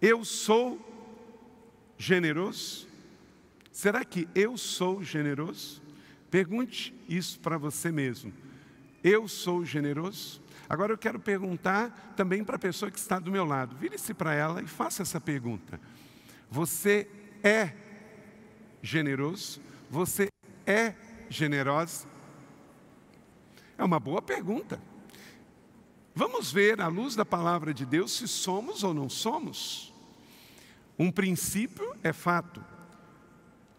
Eu sou generoso? Será que eu sou generoso? Pergunte isso para você mesmo. Eu sou generoso? Agora eu quero perguntar também para a pessoa que está do meu lado. Vire-se para ela e faça essa pergunta. Você é generoso? Você é generosa? É uma boa pergunta. Vamos ver, à luz da palavra de Deus, se somos ou não somos. Um princípio é fato.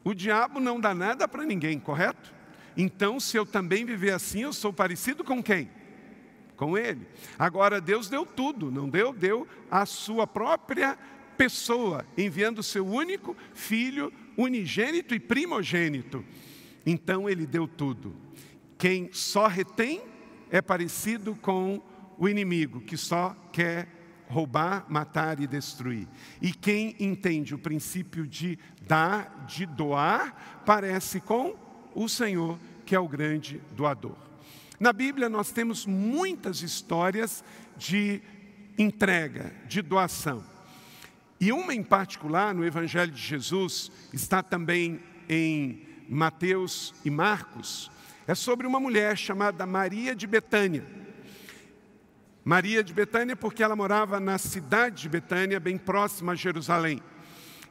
O diabo não dá nada para ninguém, correto? Então, se eu também viver assim, eu sou parecido com quem? Com ele. Agora, Deus deu tudo, não deu? Deu a sua própria pessoa, enviando o seu único filho, unigênito e primogênito. Então, ele deu tudo. Quem só retém é parecido com o inimigo, que só quer roubar, matar e destruir. E quem entende o princípio de dar, de doar, parece com o Senhor, que é o grande doador. Na Bíblia nós temos muitas histórias de entrega, de doação. E uma em particular, no Evangelho de Jesus, está também em Mateus e Marcos, é sobre uma mulher chamada Maria de Betânia. Maria de Betânia, porque ela morava na cidade de Betânia, bem próxima a Jerusalém.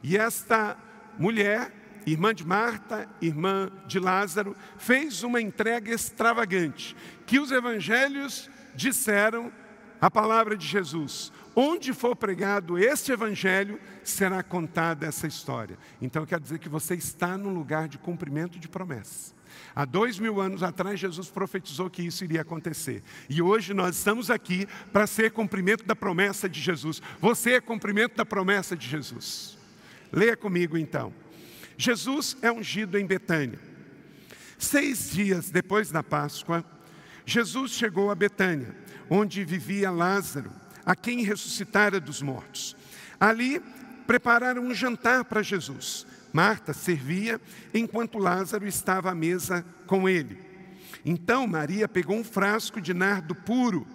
E esta mulher irmã de Marta, irmã de Lázaro, fez uma entrega extravagante, que os evangelhos disseram a palavra de Jesus. Onde for pregado este evangelho, será contada essa história. Então quer dizer que você está num lugar de cumprimento de promessa. Há dois mil anos atrás, Jesus profetizou que isso iria acontecer. E hoje nós estamos aqui para ser cumprimento da promessa de Jesus. Você é cumprimento da promessa de Jesus. Leia comigo então. Jesus é ungido em Betânia. Seis dias depois da Páscoa, Jesus chegou a Betânia, onde vivia Lázaro, a quem ressuscitara dos mortos. Ali prepararam um jantar para Jesus. Marta servia, enquanto Lázaro estava à mesa com ele. Então Maria pegou um frasco de nardo puro,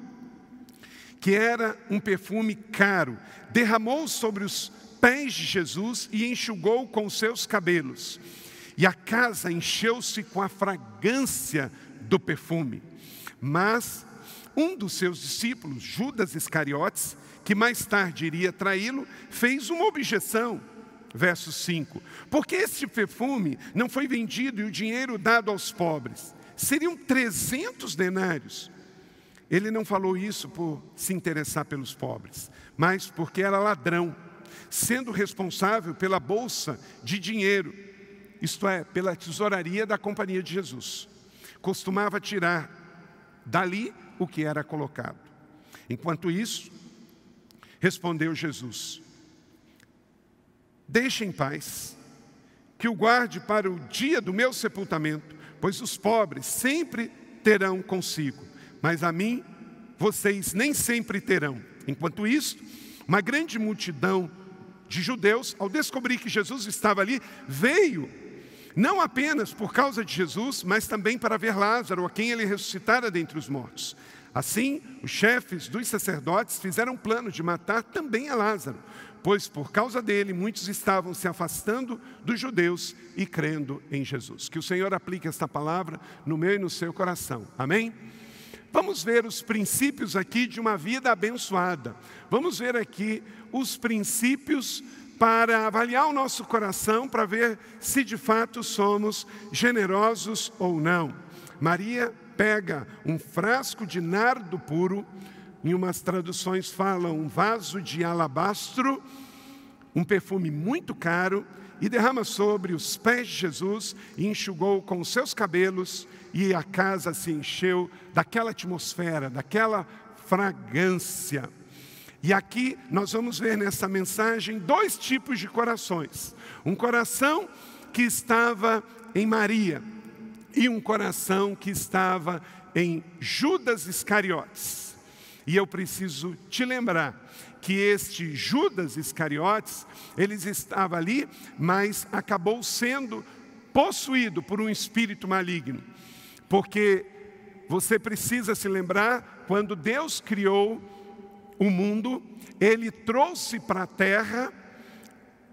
que era um perfume caro, derramou sobre os pés de Jesus e enxugou com seus cabelos. E a casa encheu-se com a fragrância do perfume. Mas um dos seus discípulos, Judas Iscariotes, que mais tarde iria traí-lo, fez uma objeção. Verso 5: Porque este perfume não foi vendido e o dinheiro dado aos pobres? Seriam 300 denários. Ele não falou isso por se interessar pelos pobres, mas porque era ladrão sendo responsável pela bolsa de dinheiro, isto é, pela tesouraria da Companhia de Jesus. Costumava tirar dali o que era colocado. Enquanto isso, respondeu Jesus: Deixe em paz, que o guarde para o dia do meu sepultamento, pois os pobres sempre terão consigo, mas a mim vocês nem sempre terão. Enquanto isso, uma grande multidão de judeus, ao descobrir que Jesus estava ali, veio não apenas por causa de Jesus, mas também para ver Lázaro, a quem ele ressuscitara dentre os mortos. Assim, os chefes dos sacerdotes fizeram plano de matar também a Lázaro, pois por causa dele muitos estavam se afastando dos judeus e crendo em Jesus. Que o Senhor aplique esta palavra no meu e no seu coração. Amém? Vamos ver os princípios aqui de uma vida abençoada. Vamos ver aqui os princípios para avaliar o nosso coração, para ver se de fato somos generosos ou não. Maria pega um frasco de nardo puro, em umas traduções falam um vaso de alabastro, um perfume muito caro, e derrama sobre os pés de Jesus e enxugou com seus cabelos, e a casa se encheu daquela atmosfera, daquela fragrância. E aqui nós vamos ver nessa mensagem dois tipos de corações: um coração que estava em Maria e um coração que estava em Judas Iscariotes. E eu preciso te lembrar que este Judas Iscariotes, ele estava ali, mas acabou sendo possuído por um espírito maligno. Porque você precisa se lembrar quando Deus criou o mundo, ele trouxe para a terra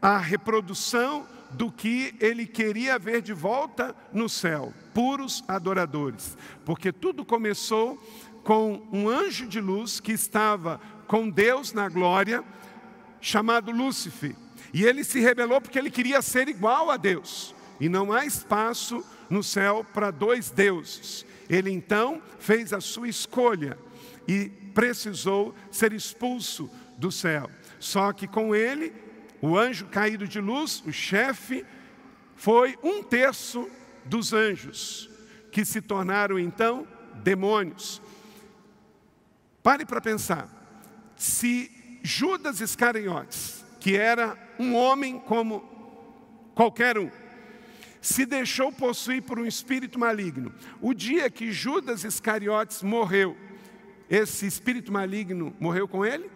a reprodução do que ele queria ver de volta no céu, puros adoradores. Porque tudo começou com um anjo de luz que estava com Deus na glória, chamado Lúcifer. E ele se rebelou porque ele queria ser igual a Deus. E não há espaço no céu para dois deuses. Ele então fez a sua escolha e precisou ser expulso do céu. Só que com ele, o anjo caído de luz, o chefe, foi um terço dos anjos, que se tornaram então demônios. Pare para pensar. Se Judas Iscariotes, que era um homem como qualquer um, se deixou possuir por um espírito maligno. O dia que Judas Iscariotes morreu, esse espírito maligno morreu com ele?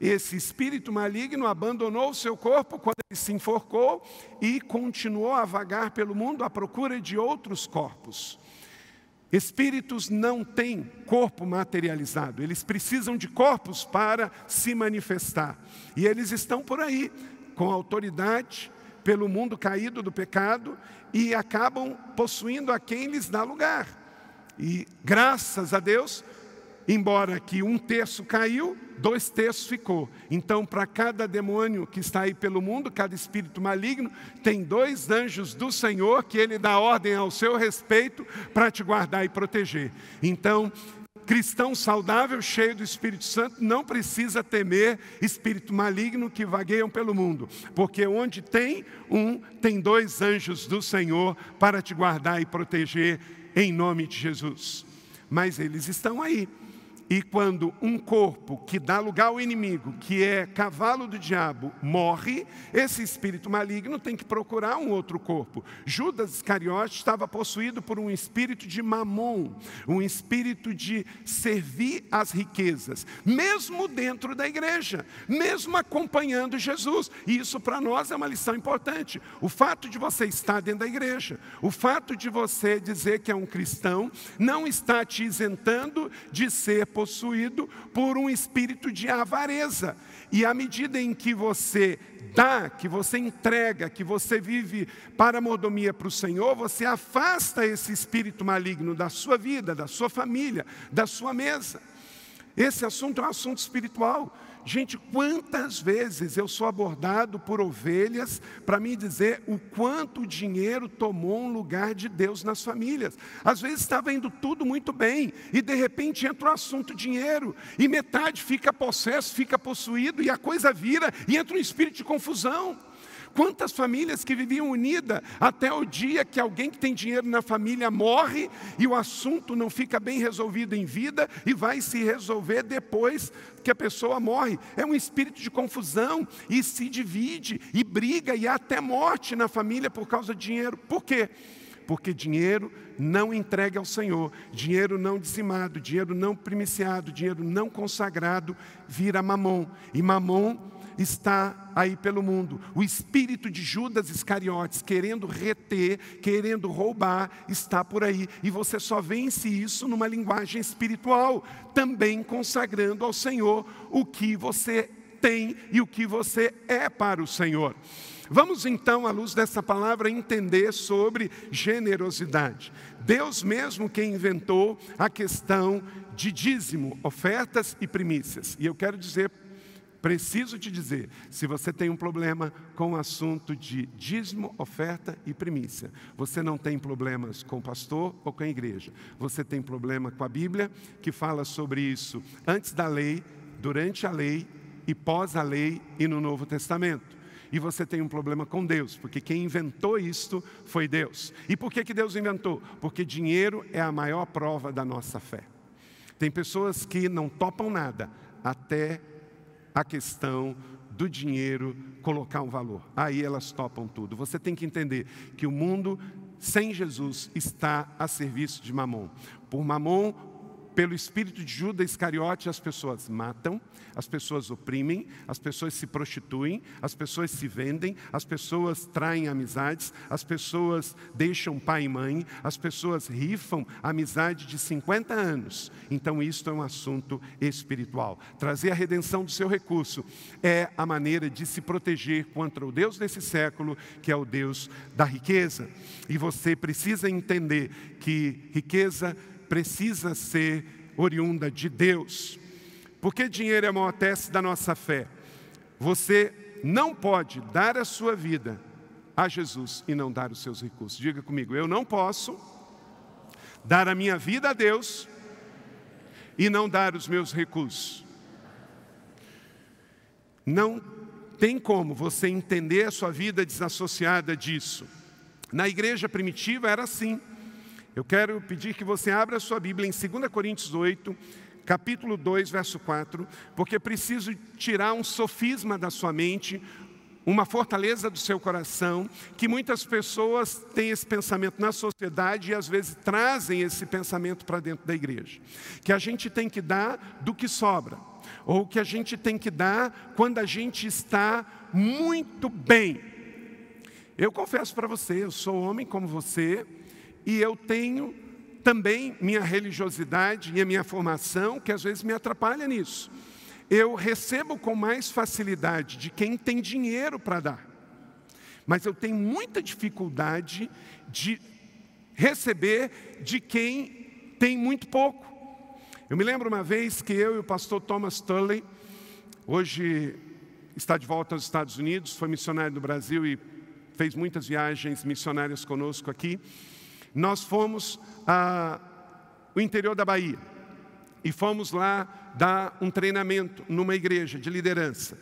Esse espírito maligno abandonou o seu corpo quando ele se enforcou e continuou a vagar pelo mundo à procura de outros corpos. Espíritos não têm corpo materializado, eles precisam de corpos para se manifestar. E eles estão por aí, com autoridade, pelo mundo caído do pecado, e acabam possuindo a quem lhes dá lugar. E graças a Deus, embora que um terço caiu, dois terços ficou. Então, para cada demônio que está aí pelo mundo, cada espírito maligno, tem dois anjos do Senhor que ele dá ordem ao seu respeito para te guardar e proteger. Então, cristão saudável, cheio do Espírito Santo, não precisa temer espírito maligno que vagueiam pelo mundo, porque onde tem um, tem dois anjos do Senhor para te guardar e proteger em nome de Jesus. Mas eles estão aí. E quando um corpo que dá lugar ao inimigo, que é cavalo do diabo, morre, esse espírito maligno tem que procurar um outro corpo. Judas Iscariote estava possuído por um espírito de mamon, um espírito de servir às riquezas, mesmo dentro da igreja, mesmo acompanhando Jesus. E isso para nós é uma lição importante. O fato de você estar dentro da igreja, o fato de você dizer que é um cristão, não está te isentando de ser possuído por um espírito de avareza. E à medida em que você dá, que você entrega, que você vive para a mordomia para o Senhor, você afasta esse espírito maligno da sua vida, da sua família, da sua mesa. Esse assunto é um assunto espiritual. Gente, quantas vezes eu sou abordado por ovelhas para me dizer o quanto o dinheiro tomou um lugar de Deus nas famílias. Às vezes estava indo tudo muito bem e de repente entra o assunto dinheiro e metade fica possesso, fica possuído e a coisa vira e entra um espírito de confusão. Quantas famílias que viviam unidas até o dia que alguém que tem dinheiro na família morre e o assunto não fica bem resolvido em vida e vai se resolver depois que a pessoa morre. É um espírito de confusão e se divide e briga e há até morte na família por causa de dinheiro. Por quê? Porque dinheiro não entregue ao Senhor, dinheiro não dizimado, dinheiro não primiciado, dinheiro não consagrado, vira mamon. E mamon está aí pelo mundo. O espírito de Judas Iscariotes, querendo reter, querendo roubar, está por aí. E você só vence isso numa linguagem espiritual, também consagrando ao Senhor o que você tem e o que você é para o Senhor. Vamos então, à luz dessa palavra, entender sobre generosidade. Deus mesmo quem inventou a questão de dízimo, ofertas e primícias. E eu quero dizer Preciso te dizer, se você tem um problema com o assunto de dízimo, oferta e primícia, você não tem problemas com o pastor ou com a igreja. Você tem problema com a Bíblia, que fala sobre isso antes da lei, durante a lei e pós a lei e no Novo Testamento. E você tem um problema com Deus, porque quem inventou isto foi Deus. E por que, que Deus inventou? Porque dinheiro é a maior prova da nossa fé. Tem pessoas que não topam nada até a questão do dinheiro colocar um valor. Aí elas topam tudo. Você tem que entender que o mundo sem Jesus está a serviço de Mamon. Por Mamon, pelo espírito de Judas Iscariote, as pessoas matam, as pessoas oprimem, as pessoas se prostituem, as pessoas se vendem, as pessoas traem amizades, as pessoas deixam pai e mãe, as pessoas rifam amizade de 50 anos. Então, isto é um assunto espiritual. Trazer a redenção do seu recurso é a maneira de se proteger contra o Deus desse século, que é o Deus da riqueza. E você precisa entender que riqueza precisa ser oriunda de Deus. Porque dinheiro é o maior teste da nossa fé. Você não pode dar a sua vida a Jesus e não dar os seus recursos. Diga comigo, eu não posso dar a minha vida a Deus e não dar os meus recursos. Não tem como você entender a sua vida desassociada disso. Na igreja primitiva era assim. Eu quero pedir que você abra a sua Bíblia em 2 Coríntios 8, capítulo 2, verso 4, porque preciso tirar um sofisma da sua mente, uma fortaleza do seu coração, que muitas pessoas têm esse pensamento na sociedade e às vezes trazem esse pensamento para dentro da igreja. Que a gente tem que dar do que sobra, ou que a gente tem que dar quando a gente está muito bem. Eu confesso para você, eu sou homem como você, e eu tenho também minha religiosidade e a minha formação, que às vezes me atrapalha nisso. Eu recebo com mais facilidade de quem tem dinheiro para dar, mas eu tenho muita dificuldade de receber de quem tem muito pouco. Eu me lembro uma vez que eu e o pastor Thomas Tully, hoje está de volta aos Estados Unidos, foi missionário do Brasil e fez muitas viagens missionárias conosco aqui nós fomos ao interior da Bahia e fomos lá dar um treinamento numa igreja de liderança.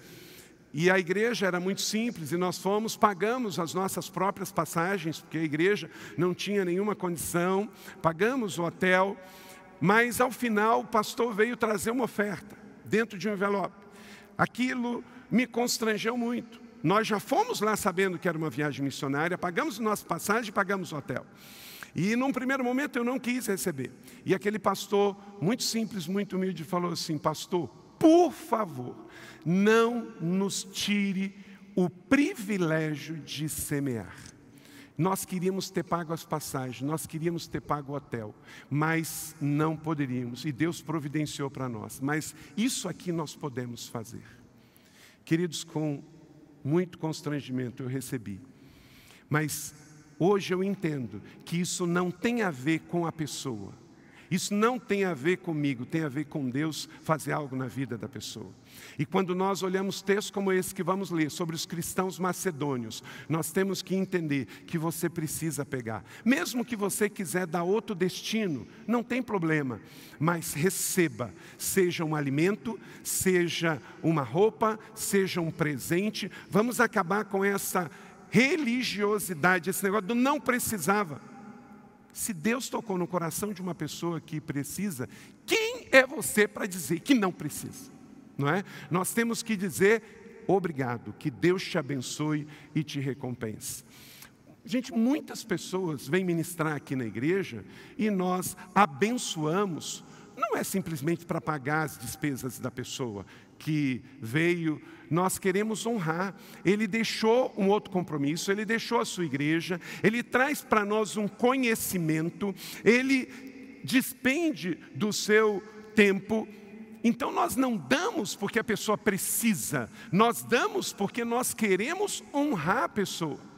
E a igreja era muito simples e nós fomos, pagamos as nossas próprias passagens, porque a igreja não tinha nenhuma condição, pagamos o hotel, mas ao final o pastor veio trazer uma oferta dentro de um envelope. Aquilo me constrangeu muito. Nós já fomos lá sabendo que era uma viagem missionária, pagamos nossa passagem e pagamos o hotel. E num primeiro momento eu não quis receber. E aquele pastor, muito simples, muito humilde, falou assim: Pastor, por favor, não nos tire o privilégio de semear. Nós queríamos ter pago as passagens, nós queríamos ter pago o hotel, mas não poderíamos, e Deus providenciou para nós. Mas isso aqui nós podemos fazer. Queridos, com muito constrangimento eu recebi, mas Hoje eu entendo que isso não tem a ver com a pessoa. Isso não tem a ver comigo, tem a ver com Deus fazer algo na vida da pessoa. E quando nós olhamos textos como esse que vamos ler sobre os cristãos macedônios, nós temos que entender que você precisa pegar. Mesmo que você quiser dar outro destino, não tem problema, mas receba, seja um alimento, seja uma roupa, seja um presente. Vamos acabar com essa religiosidade, esse negócio do não precisava. Se Deus tocou no coração de uma pessoa que precisa, quem é você para dizer que não precisa? Não é? Nós temos que dizer obrigado, que Deus te abençoe e te recompense. Gente, muitas pessoas vêm ministrar aqui na igreja e nós abençoamos, não é simplesmente para pagar as despesas da pessoa que veio nós queremos honrar. Ele deixou um outro compromisso, ele deixou a sua igreja, ele traz para nós um conhecimento, ele despende do seu tempo. Então nós não damos porque a pessoa precisa, nós damos porque nós queremos honrar a pessoa.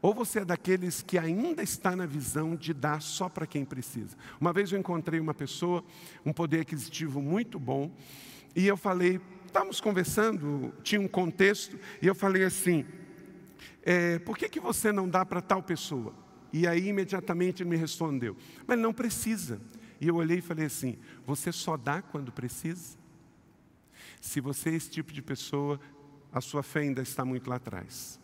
Ou você é daqueles que ainda está na visão de dar só para quem precisa. Uma vez eu encontrei uma pessoa, um poder aquisitivo muito bom, e eu falei estávamos conversando, tinha um contexto, e eu falei assim: é, por que, que você não dá para tal pessoa? E aí imediatamente ele me respondeu: mas não precisa. E eu olhei e falei assim: você só dá quando precisa? Se você é esse tipo de pessoa, a sua fé ainda está muito lá atrás.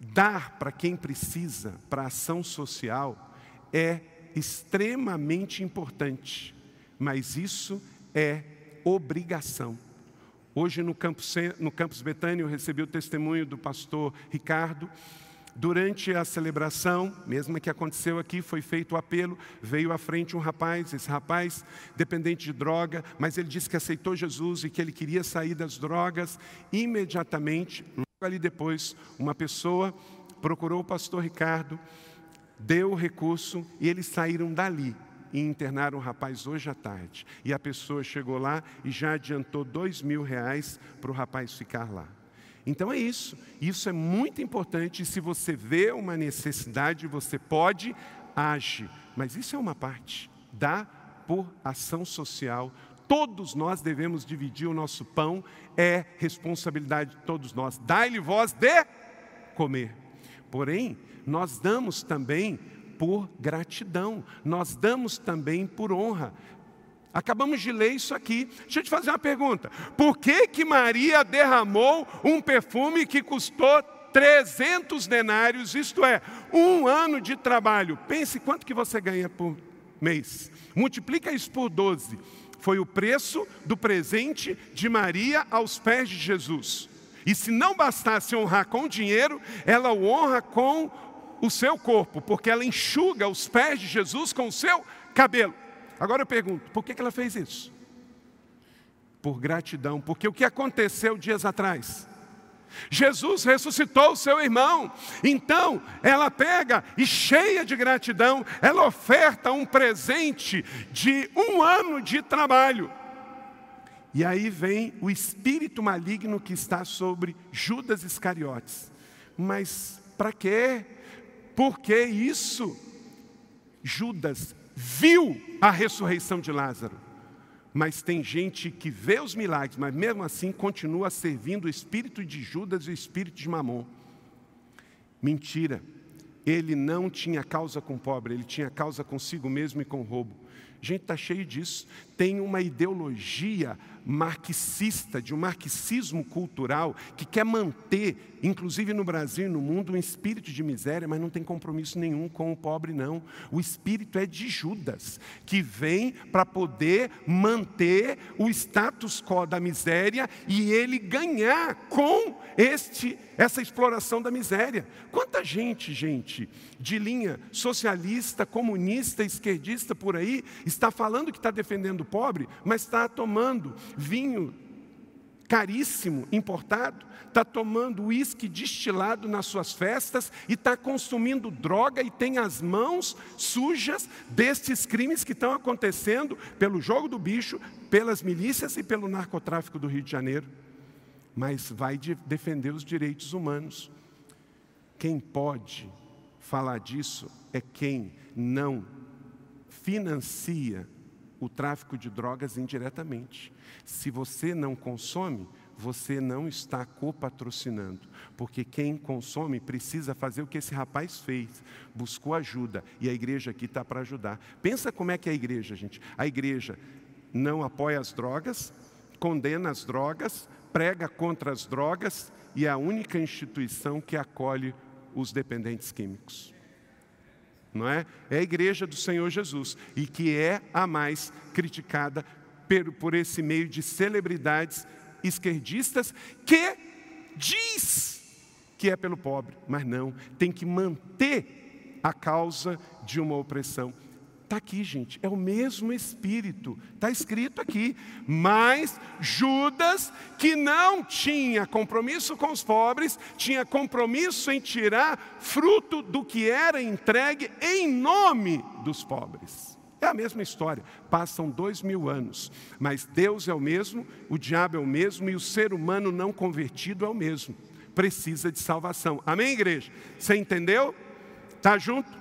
Dar para quem precisa, para ação social, é extremamente importante, mas isso é obrigação. Hoje no campus, no campus Betânia eu recebi o testemunho do pastor Ricardo, Durante a celebração, mesma que aconteceu aqui, foi feito o apelo, veio à frente um rapaz, esse rapaz dependente de droga, mas ele disse que aceitou Jesus e que ele queria sair das drogas. Imediatamente, logo ali depois, uma pessoa procurou o pastor Ricardo, deu o recurso e eles saíram dali e internaram o rapaz hoje à tarde. E a pessoa chegou lá e já adiantou dois mil reais para o rapaz ficar lá. Então é isso. Isso é muito importante. Se você vê uma necessidade, você pode agir. Mas isso é uma parte. Dá por ação social. Todos nós devemos dividir o nosso pão. É responsabilidade de todos nós. Dai-lhe voz de comer. Porém, nós damos também por gratidão, nós damos também por honra. Acabamos de ler isso aqui. Deixa eu te fazer uma pergunta. Por que que Maria derramou um perfume que custou 300 denários, isto é, um ano de trabalho? Pense quanto que você ganha por mês. Multiplica isso por 12. Foi o preço do presente de Maria aos pés de Jesus. E se não bastasse honrar com dinheiro, ela o honra com o seu corpo, porque ela enxuga os pés de Jesus com o seu cabelo. Agora eu pergunto, por que ela fez isso? Por gratidão, porque o que aconteceu dias atrás? Jesus ressuscitou o seu irmão, então ela pega e cheia de gratidão, ela oferta um presente de um ano de trabalho. E aí vem o espírito maligno que está sobre Judas Iscariotes. Mas para quê? Por que isso? Judas viu a ressurreição de Lázaro. Mas tem gente que vê os milagres, mas mesmo assim continua servindo o espírito de Judas e o espírito de Mamon. Mentira. Ele não tinha causa com o pobre, ele tinha causa consigo mesmo e com o roubo. Gente, está cheio disso. Tem uma ideologia marxista, de um marxismo cultural, que quer manter, inclusive no Brasil e no mundo, um espírito de miséria, mas não tem compromisso nenhum com o pobre, não. O espírito é de Judas, que vem para poder manter o status quo da miséria e ele ganhar com este, essa exploração da miséria. Quanta gente, gente, de linha socialista, comunista, esquerdista por aí, está falando que está defendendo pobre, mas está tomando vinho caríssimo, importado, está tomando uísque destilado nas suas festas e está consumindo droga e tem as mãos sujas destes crimes que estão acontecendo pelo jogo do bicho, pelas milícias e pelo narcotráfico do Rio de Janeiro. Mas vai de defender os direitos humanos. Quem pode falar disso é quem não financia o tráfico de drogas indiretamente. Se você não consome, você não está copatrocinando, porque quem consome precisa fazer o que esse rapaz fez, buscou ajuda, e a igreja aqui está para ajudar. Pensa como é que é a igreja, gente. A igreja não apoia as drogas, condena as drogas, prega contra as drogas e é a única instituição que acolhe os dependentes químicos não é? É a igreja do Senhor Jesus e que é a mais criticada por, por esse meio de celebridades esquerdistas que diz que é pelo pobre, mas não, tem que manter a causa de uma opressão. Está aqui, gente, é o mesmo Espírito, está escrito aqui. Mas Judas, que não tinha compromisso com os pobres, tinha compromisso em tirar fruto do que era entregue em nome dos pobres. É a mesma história, passam dois mil anos, mas Deus é o mesmo, o diabo é o mesmo e o ser humano não convertido é o mesmo. Precisa de salvação. Amém, igreja? Você entendeu? Está junto?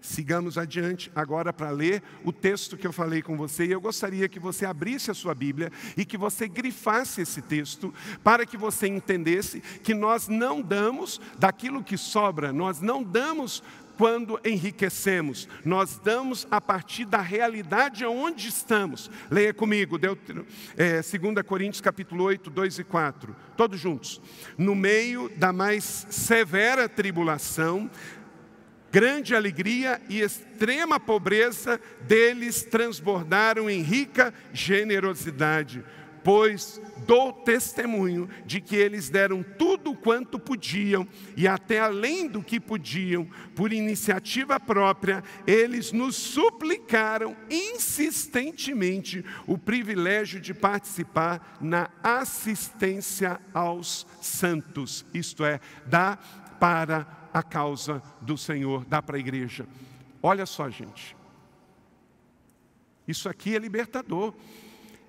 Sigamos adiante agora para ler o texto que eu falei com você. E eu gostaria que você abrisse a sua Bíblia e que você grifasse esse texto para que você entendesse que nós não damos daquilo que sobra, nós não damos quando enriquecemos, nós damos a partir da realidade onde estamos. Leia comigo, é, 2 Coríntios capítulo 8, 2 e 4, todos juntos. No meio da mais severa tribulação, grande alegria e extrema pobreza deles transbordaram em rica generosidade, pois dou testemunho de que eles deram tudo quanto podiam e até além do que podiam, por iniciativa própria, eles nos suplicaram insistentemente o privilégio de participar na assistência aos santos, isto é, dar para a causa do Senhor, dar para a igreja. Olha só, gente. Isso aqui é libertador.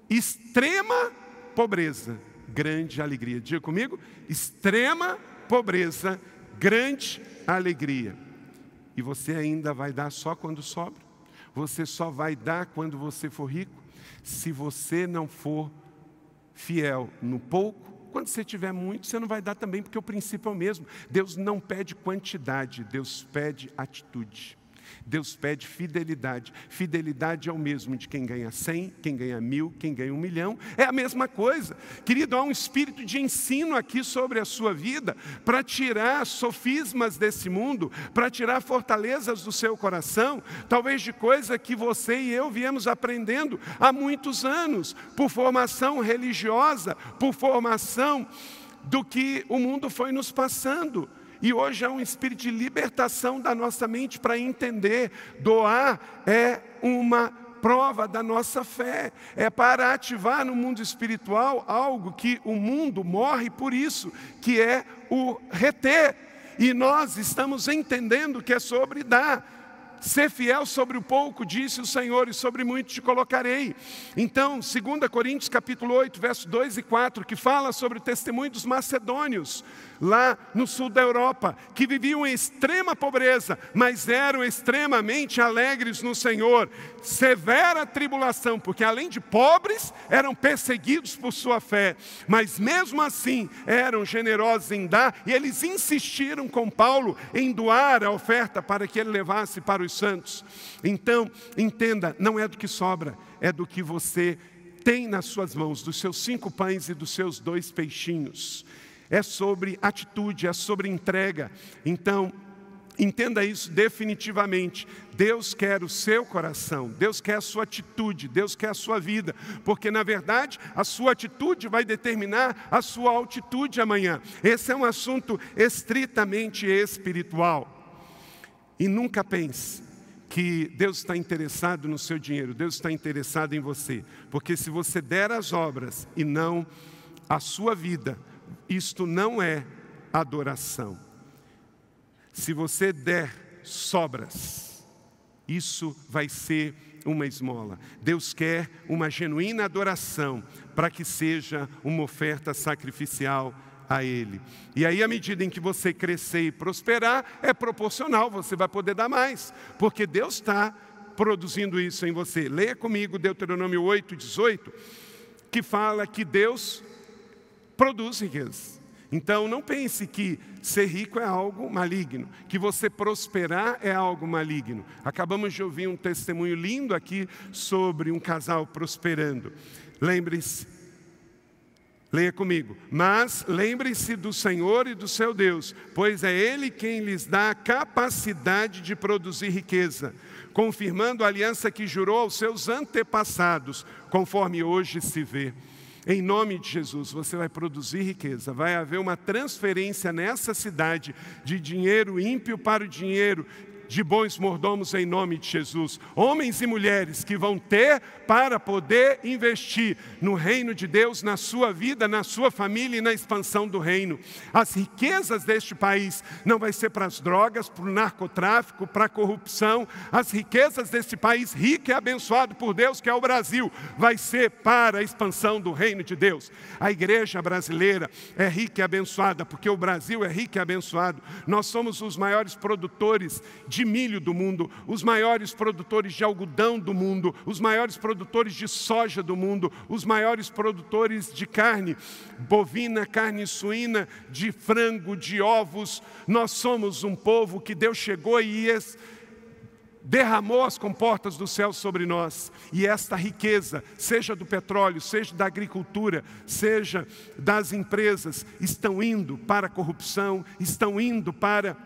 Extrema pobreza, grande alegria. Diga comigo: extrema pobreza, grande alegria. E você ainda vai dar só quando sobra? Você só vai dar quando você for rico? Se você não for fiel no pouco, quando você tiver muito, você não vai dar também, porque o princípio é o mesmo. Deus não pede quantidade, Deus pede atitude. Deus pede fidelidade. Fidelidade é o mesmo de quem ganha cem, quem ganha mil, quem ganha um milhão. É a mesma coisa. Querido, há um espírito de ensino aqui sobre a sua vida para tirar sofismas desse mundo, para tirar fortalezas do seu coração, talvez de coisa que você e eu viemos aprendendo há muitos anos, por formação religiosa, por formação do que o mundo foi nos passando. E hoje há um espírito de libertação da nossa mente para entender: doar é uma prova da nossa fé, é para ativar no mundo espiritual algo que o mundo morre por isso, que é o reter. E nós estamos entendendo que é sobre dar. Ser fiel sobre o pouco, disse o Senhor, e sobre muito te colocarei. Então, 2 Coríntios capítulo 8, verso 2 e 4, que fala sobre o testemunho dos macedônios, lá no sul da Europa, que viviam em extrema pobreza, mas eram extremamente alegres no Senhor. Severa tribulação, porque além de pobres, eram perseguidos por sua fé, mas mesmo assim eram generosos em dar, e eles insistiram com Paulo em doar a oferta para que ele levasse para os santos. Então, entenda, não é do que sobra, é do que você tem nas suas mãos, dos seus cinco pães e dos seus dois peixinhos. É sobre atitude, é sobre entrega. Então, Entenda isso definitivamente. Deus quer o seu coração, Deus quer a sua atitude, Deus quer a sua vida, porque na verdade a sua atitude vai determinar a sua altitude amanhã. Esse é um assunto estritamente espiritual. E nunca pense que Deus está interessado no seu dinheiro, Deus está interessado em você, porque se você der as obras e não a sua vida, isto não é adoração. Se você der sobras, isso vai ser uma esmola. Deus quer uma genuína adoração para que seja uma oferta sacrificial a Ele. E aí, à medida em que você crescer e prosperar, é proporcional, você vai poder dar mais, porque Deus está produzindo isso em você. Leia comigo Deuteronômio 8, 18, que fala que Deus produz riqueza. Então, não pense que ser rico é algo maligno, que você prosperar é algo maligno. Acabamos de ouvir um testemunho lindo aqui sobre um casal prosperando. Lembre-se, Leia comigo. Mas lembrem-se do Senhor e do seu Deus, pois é Ele quem lhes dá a capacidade de produzir riqueza, confirmando a aliança que jurou aos seus antepassados, conforme hoje se vê. Em nome de Jesus, você vai produzir riqueza, vai haver uma transferência nessa cidade de dinheiro ímpio para o dinheiro de bons mordomos em nome de Jesus. Homens e mulheres que vão ter para poder investir no reino de Deus, na sua vida, na sua família e na expansão do reino. As riquezas deste país não vai ser para as drogas, para o narcotráfico, para a corrupção. As riquezas deste país rico e abençoado por Deus, que é o Brasil, vai ser para a expansão do reino de Deus. A igreja brasileira é rica e abençoada, porque o Brasil é rico e abençoado. Nós somos os maiores produtores de de milho do mundo, os maiores produtores de algodão do mundo, os maiores produtores de soja do mundo, os maiores produtores de carne bovina, carne suína, de frango, de ovos. Nós somos um povo que Deus chegou e derramou as comportas do céu sobre nós. E esta riqueza, seja do petróleo, seja da agricultura, seja das empresas, estão indo para a corrupção, estão indo para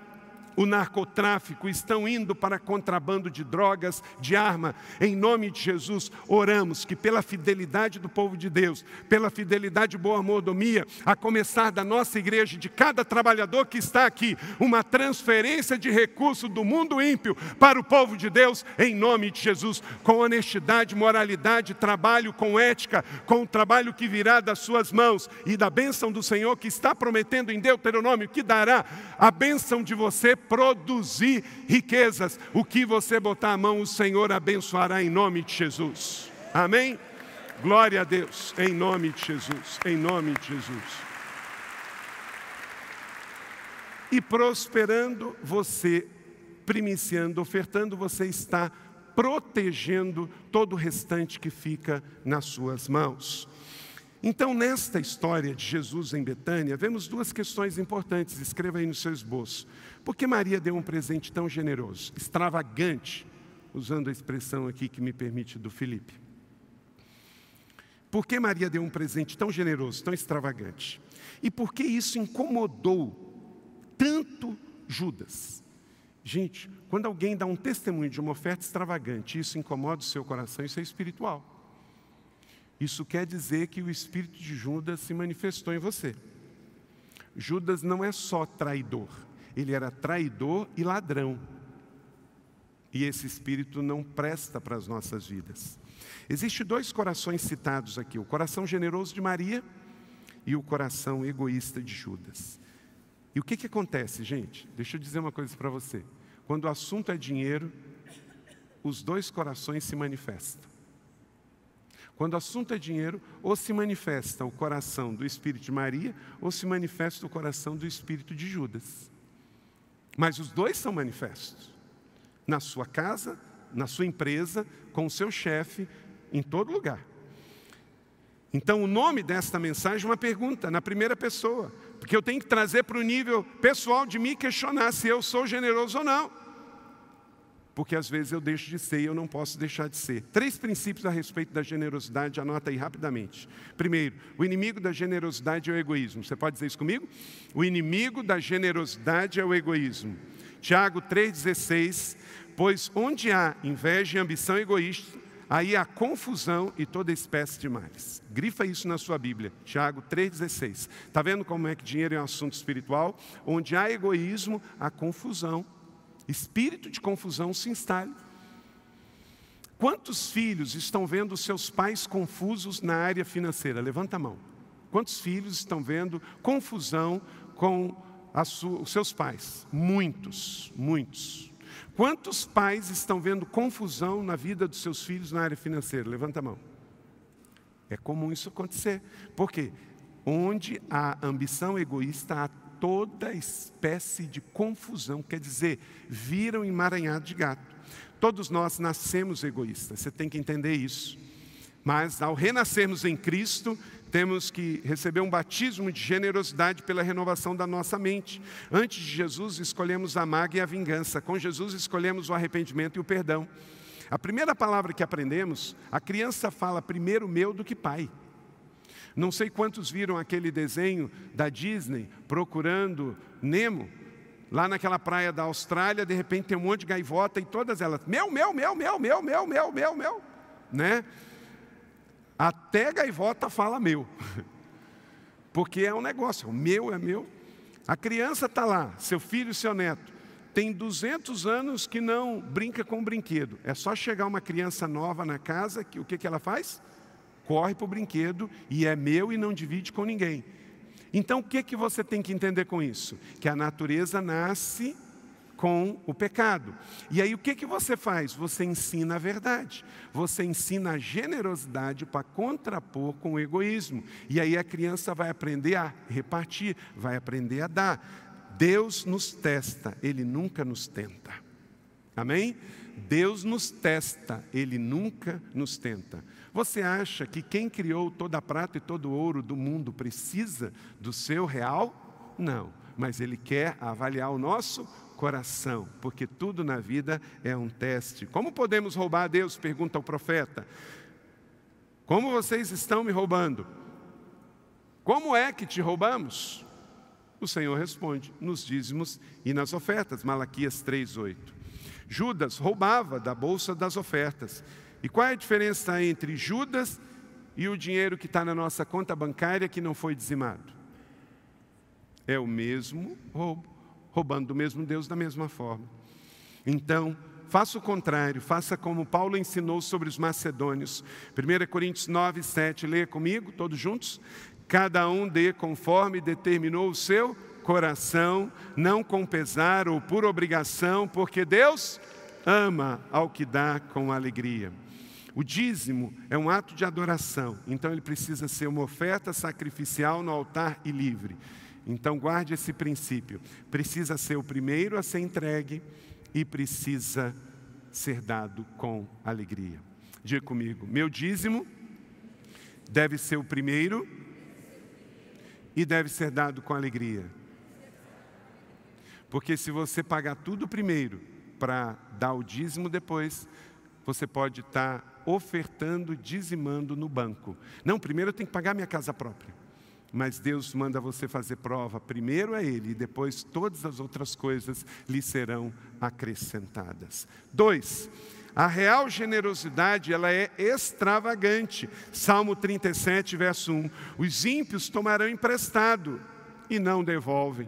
o narcotráfico, estão indo para contrabando de drogas, de arma. Em nome de Jesus, oramos que pela fidelidade do povo de Deus, pela fidelidade boa mordomia, a começar da nossa igreja, de cada trabalhador que está aqui, uma transferência de recursos do mundo ímpio para o povo de Deus, em nome de Jesus, com honestidade, moralidade, trabalho com ética, com o trabalho que virá das suas mãos e da bênção do Senhor que está prometendo em Deuteronômio que dará a bênção de você produzir riquezas. O que você botar a mão, o Senhor abençoará em nome de Jesus. Amém? Glória a Deus, em nome de Jesus, em nome de Jesus. E prosperando você, primiciando, ofertando, você está protegendo todo o restante que fica nas suas mãos. Então, nesta história de Jesus em Betânia, vemos duas questões importantes, escreva aí no seu esboço. Por que Maria deu um presente tão generoso, extravagante, usando a expressão aqui que me permite do Felipe? Por que Maria deu um presente tão generoso, tão extravagante? E por que isso incomodou tanto Judas? Gente, quando alguém dá um testemunho de uma oferta extravagante, isso incomoda o seu coração, isso é espiritual. Isso quer dizer que o espírito de Judas se manifestou em você. Judas não é só traidor, ele era traidor e ladrão. E esse espírito não presta para as nossas vidas. Existem dois corações citados aqui: o coração generoso de Maria e o coração egoísta de Judas. E o que, que acontece, gente? Deixa eu dizer uma coisa para você. Quando o assunto é dinheiro, os dois corações se manifestam. Quando o assunto é dinheiro, ou se manifesta o coração do espírito de Maria, ou se manifesta o coração do espírito de Judas. Mas os dois são manifestos. Na sua casa, na sua empresa, com o seu chefe, em todo lugar. Então, o nome desta mensagem é uma pergunta, na primeira pessoa, porque eu tenho que trazer para o nível pessoal de me questionar se eu sou generoso ou não porque às vezes eu deixo de ser e eu não posso deixar de ser. Três princípios a respeito da generosidade, anota aí rapidamente. Primeiro, o inimigo da generosidade é o egoísmo. Você pode dizer isso comigo? O inimigo da generosidade é o egoísmo. Tiago 3,16: Pois onde há inveja e ambição egoísta, aí há confusão e toda espécie de males. Grifa isso na sua Bíblia, Tiago 3,16. Está vendo como é que dinheiro é um assunto espiritual? Onde há egoísmo, há confusão espírito de confusão se instale. Quantos filhos estão vendo seus pais confusos na área financeira? Levanta a mão. Quantos filhos estão vendo confusão com os seus pais? Muitos, muitos. Quantos pais estão vendo confusão na vida dos seus filhos na área financeira? Levanta a mão. É comum isso acontecer. Por quê? Onde há ambição egoísta, há toda espécie de confusão, quer dizer, viram emaranhado de gato. Todos nós nascemos egoístas, você tem que entender isso. Mas ao renascermos em Cristo, temos que receber um batismo de generosidade pela renovação da nossa mente. Antes de Jesus, escolhemos a mágoa e a vingança. Com Jesus, escolhemos o arrependimento e o perdão. A primeira palavra que aprendemos, a criança fala primeiro meu do que pai. Não sei quantos viram aquele desenho da Disney procurando Nemo. Lá naquela praia da Austrália, de repente tem um monte de gaivota e todas elas, meu, meu, meu, meu, meu, meu, meu, meu, meu, né? Até gaivota fala meu, porque é um negócio, o meu é meu. A criança está lá, seu filho e seu neto, tem 200 anos que não brinca com brinquedo. É só chegar uma criança nova na casa, que o que, que ela faz? Corre para o brinquedo e é meu e não divide com ninguém. Então o que, que você tem que entender com isso? Que a natureza nasce com o pecado. E aí o que, que você faz? Você ensina a verdade. Você ensina a generosidade para contrapor com o egoísmo. E aí a criança vai aprender a repartir, vai aprender a dar. Deus nos testa, Ele nunca nos tenta. Amém? Deus nos testa, Ele nunca nos tenta. Você acha que quem criou toda a prata e todo o ouro do mundo precisa do seu real? Não, mas Ele quer avaliar o nosso coração, porque tudo na vida é um teste. Como podemos roubar a Deus? Pergunta o profeta. Como vocês estão me roubando? Como é que te roubamos? O Senhor responde nos dízimos e nas ofertas, Malaquias 3:8. Judas roubava da bolsa das ofertas. E qual é a diferença entre Judas e o dinheiro que está na nossa conta bancária que não foi dizimado? É o mesmo roubo, roubando do mesmo Deus da mesma forma. Então, faça o contrário, faça como Paulo ensinou sobre os macedônios. 1 Coríntios 9, 7, leia comigo, todos juntos. Cada um dê conforme determinou o seu coração, não com pesar ou por obrigação, porque Deus ama ao que dá com alegria. O dízimo é um ato de adoração, então ele precisa ser uma oferta sacrificial no altar e livre. Então guarde esse princípio. Precisa ser o primeiro a ser entregue e precisa ser dado com alegria. Diga comigo: meu dízimo deve ser o primeiro e deve ser dado com alegria. Porque se você pagar tudo primeiro para dar o dízimo depois, você pode estar ofertando, dizimando no banco. Não, primeiro eu tenho que pagar minha casa própria. Mas Deus manda você fazer prova, primeiro a Ele, e depois todas as outras coisas lhe serão acrescentadas. Dois, a real generosidade, ela é extravagante. Salmo 37, verso 1. Os ímpios tomarão emprestado e não devolvem.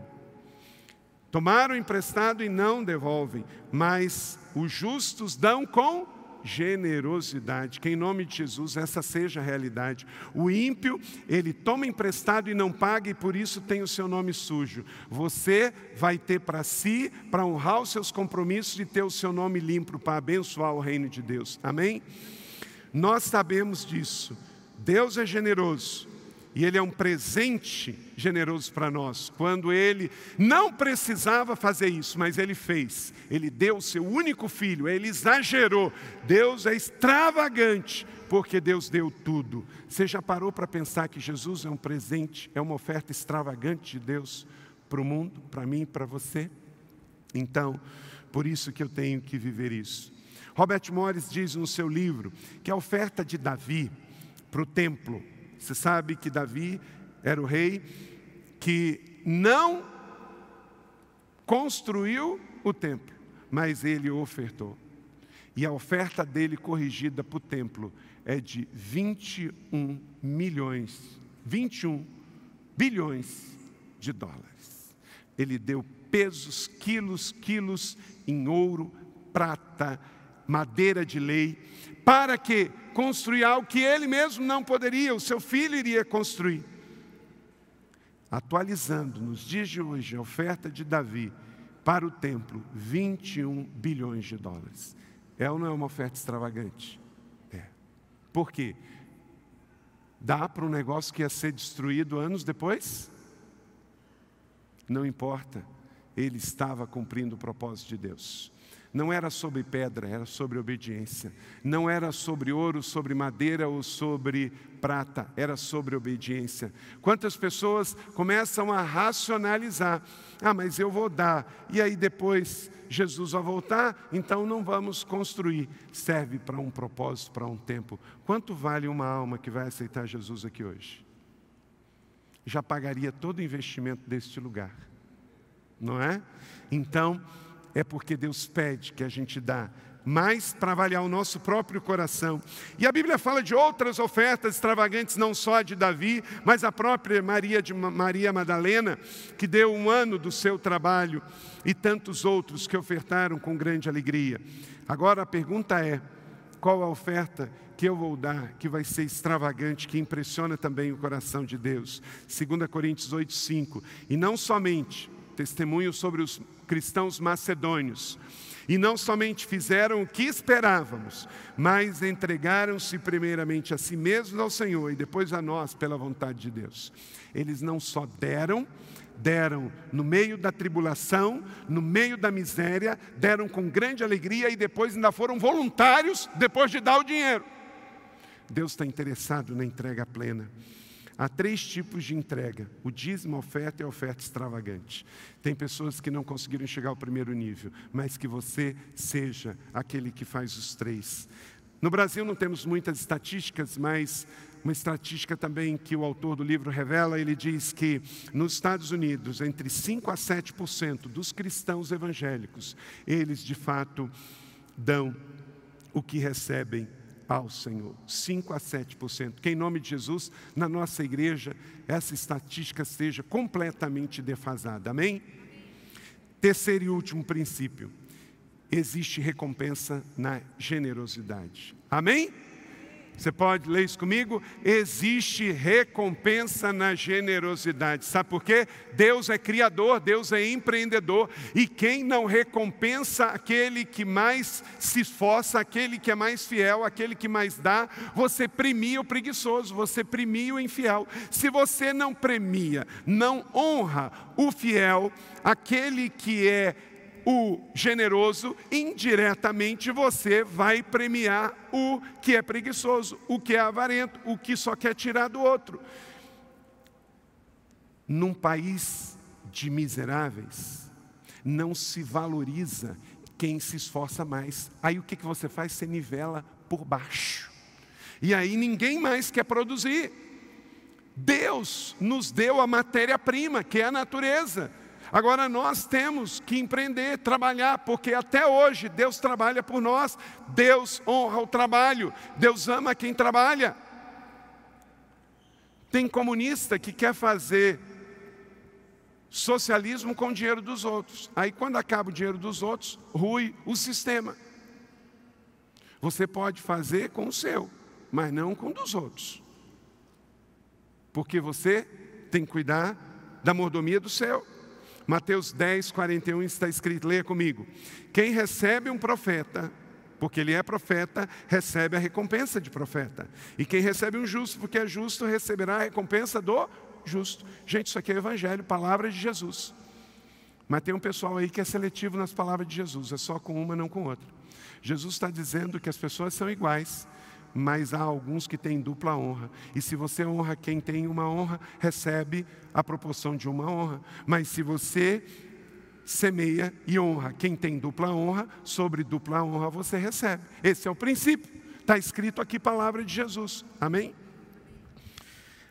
Tomaram emprestado e não devolvem, mas os justos dão com generosidade. Que em nome de Jesus essa seja a realidade. O ímpio, ele toma emprestado e não paga e por isso tem o seu nome sujo. Você vai ter para si, para honrar os seus compromissos e ter o seu nome limpo para abençoar o reino de Deus. Amém? Nós sabemos disso. Deus é generoso. E Ele é um presente generoso para nós. Quando Ele não precisava fazer isso, mas Ele fez. Ele deu o seu único filho, Ele exagerou. Deus é extravagante, porque Deus deu tudo. Você já parou para pensar que Jesus é um presente, é uma oferta extravagante de Deus para o mundo, para mim e para você? Então, por isso que eu tenho que viver isso. Robert Morris diz no seu livro que a oferta de Davi para o templo você sabe que Davi era o rei que não construiu o templo, mas ele ofertou. E a oferta dele corrigida para o templo é de 21 milhões, 21 bilhões de dólares. Ele deu pesos, quilos, quilos em ouro, prata, madeira de lei, para que construir algo que ele mesmo não poderia, o seu filho iria construir. Atualizando nos dias de hoje a oferta de Davi para o templo, 21 bilhões de dólares. É ou não é uma oferta extravagante? É. Por quê? Dá para um negócio que ia ser destruído anos depois? Não importa, ele estava cumprindo o propósito de Deus. Não era sobre pedra, era sobre obediência. Não era sobre ouro, sobre madeira ou sobre prata, era sobre obediência. Quantas pessoas começam a racionalizar: ah, mas eu vou dar, e aí depois Jesus vai voltar, então não vamos construir. Serve para um propósito, para um tempo. Quanto vale uma alma que vai aceitar Jesus aqui hoje? Já pagaria todo o investimento deste lugar, não é? Então, é porque Deus pede que a gente dá mais para avaliar o nosso próprio coração. E a Bíblia fala de outras ofertas extravagantes, não só de Davi, mas a própria Maria de Maria Madalena, que deu um ano do seu trabalho, e tantos outros que ofertaram com grande alegria. Agora a pergunta é: qual a oferta que eu vou dar que vai ser extravagante, que impressiona também o coração de Deus? 2 Coríntios 8:5. E não somente testemunho sobre os cristãos macedônios. E não somente fizeram o que esperávamos, mas entregaram-se primeiramente a si mesmos ao Senhor e depois a nós pela vontade de Deus. Eles não só deram, deram no meio da tribulação, no meio da miséria, deram com grande alegria e depois ainda foram voluntários depois de dar o dinheiro. Deus está interessado na entrega plena. Há três tipos de entrega: o dízimo, a oferta e a oferta extravagante. Tem pessoas que não conseguiram chegar ao primeiro nível, mas que você seja aquele que faz os três. No Brasil não temos muitas estatísticas, mas uma estatística também que o autor do livro revela, ele diz que nos Estados Unidos, entre 5 a 7% dos cristãos evangélicos, eles de fato dão o que recebem ao Senhor. 5 a 7%. Que em nome de Jesus, na nossa igreja, essa estatística seja completamente defasada. Amém? Terceiro e último princípio: existe recompensa na generosidade. Amém? Você pode ler isso comigo? Existe recompensa na generosidade. Sabe por quê? Deus é criador, Deus é empreendedor. E quem não recompensa aquele que mais se esforça, aquele que é mais fiel, aquele que mais dá, você premia o preguiçoso, você premia o infiel. Se você não premia, não honra o fiel, aquele que é o generoso, indiretamente você vai premiar o que é preguiçoso, o que é avarento, o que só quer tirar do outro. Num país de miseráveis, não se valoriza quem se esforça mais. Aí o que, que você faz? Você nivela por baixo. E aí ninguém mais quer produzir. Deus nos deu a matéria-prima, que é a natureza. Agora nós temos que empreender, trabalhar, porque até hoje Deus trabalha por nós, Deus honra o trabalho, Deus ama quem trabalha. Tem comunista que quer fazer socialismo com o dinheiro dos outros. Aí quando acaba o dinheiro dos outros, rui o sistema. Você pode fazer com o seu, mas não com o dos outros. Porque você tem que cuidar da mordomia do céu. Mateus 10, 41 está escrito, leia comigo. Quem recebe um profeta, porque ele é profeta, recebe a recompensa de profeta. E quem recebe um justo, porque é justo, receberá a recompensa do justo. Gente, isso aqui é evangelho, palavra de Jesus. Mas tem um pessoal aí que é seletivo nas palavras de Jesus, é só com uma, não com outra. Jesus está dizendo que as pessoas são iguais, mas há alguns que têm dupla honra. E se você honra quem tem uma honra, recebe a proporção de uma honra. Mas se você semeia e honra quem tem dupla honra, sobre dupla honra você recebe. Esse é o princípio. Está escrito aqui palavra de Jesus. Amém?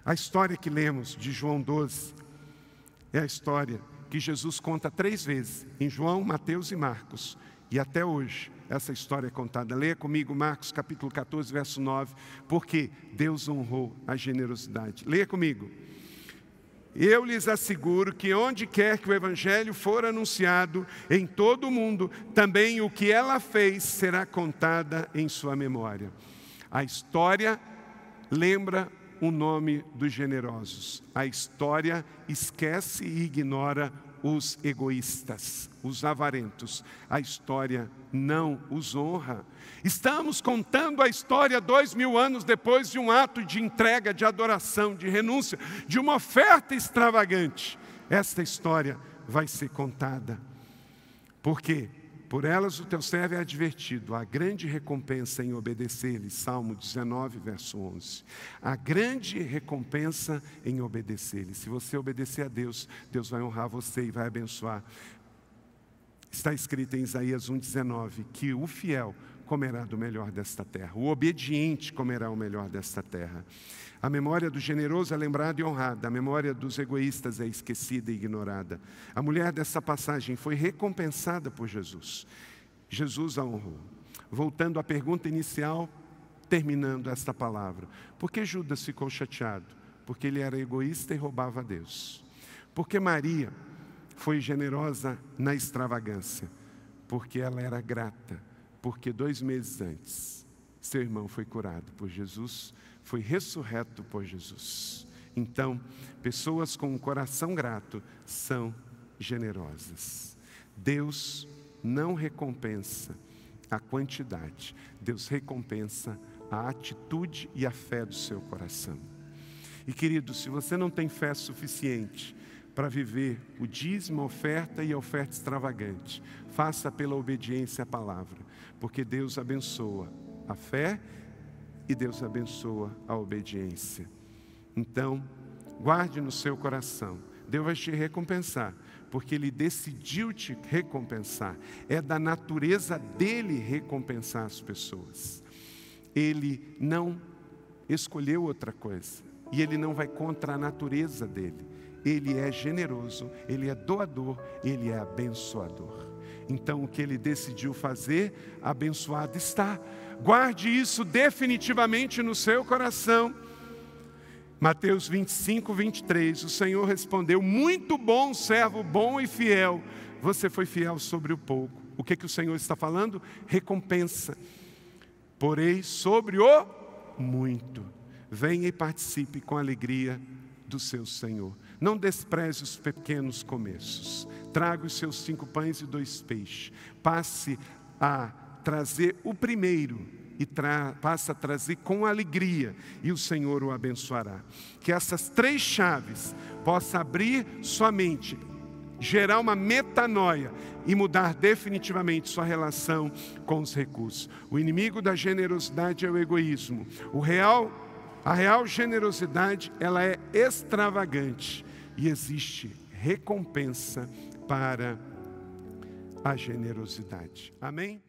A história que lemos de João 12 é a história que Jesus conta três vezes, em João, Mateus e Marcos. E até hoje, essa história é contada. Leia comigo Marcos capítulo 14, verso 9, porque Deus honrou a generosidade. Leia comigo. Eu lhes asseguro que onde quer que o Evangelho for anunciado em todo o mundo, também o que ela fez será contada em sua memória. A história lembra o nome dos generosos. A história esquece e ignora os egoístas, os avarentos. A história não os honra. Estamos contando a história dois mil anos depois de um ato de entrega, de adoração, de renúncia, de uma oferta extravagante. Esta história vai ser contada. Por quê? Por elas o teu servo é advertido, a grande recompensa em obedecer-lhe. Salmo 19, verso 11. A grande recompensa em obedecer-lhe. Se você obedecer a Deus, Deus vai honrar você e vai abençoar. Está escrito em Isaías 1,19 que o fiel comerá do melhor desta terra, o obediente comerá o melhor desta terra. A memória do generoso é lembrada e honrada, a memória dos egoístas é esquecida e ignorada. A mulher dessa passagem foi recompensada por Jesus. Jesus a honrou. Voltando à pergunta inicial, terminando esta palavra. Por que Judas ficou chateado? Porque ele era egoísta e roubava a Deus. Porque Maria foi generosa na extravagância? Porque ela era grata. Porque dois meses antes, seu irmão foi curado por Jesus foi ressurreto por Jesus. Então, pessoas com um coração grato são generosas. Deus não recompensa a quantidade, Deus recompensa a atitude e a fé do seu coração. E querido, se você não tem fé suficiente para viver o dízimo, a oferta e a oferta extravagante, faça pela obediência à palavra, porque Deus abençoa a fé e Deus abençoa a obediência. Então, guarde no seu coração. Deus vai te recompensar, porque Ele decidiu te recompensar. É da natureza dele recompensar as pessoas. Ele não escolheu outra coisa. E ele não vai contra a natureza dele. Ele é generoso, ele é doador, ele é abençoador. Então, o que ele decidiu fazer, abençoado está. Guarde isso definitivamente no seu coração. Mateus 25, 23, o Senhor respondeu: Muito bom, servo bom e fiel. Você foi fiel sobre o pouco. O que, que o Senhor está falando? Recompensa. Porém, sobre o muito. Venha e participe com alegria do seu Senhor. Não despreze os pequenos começos. Traga os seus cinco pães e dois peixes. Passe a trazer o primeiro e tra passe a trazer com alegria, e o Senhor o abençoará. Que essas três chaves possam abrir sua mente, gerar uma metanoia e mudar definitivamente sua relação com os recursos. O inimigo da generosidade é o egoísmo. O real, a real generosidade, ela é extravagante e existe recompensa para a generosidade. Amém?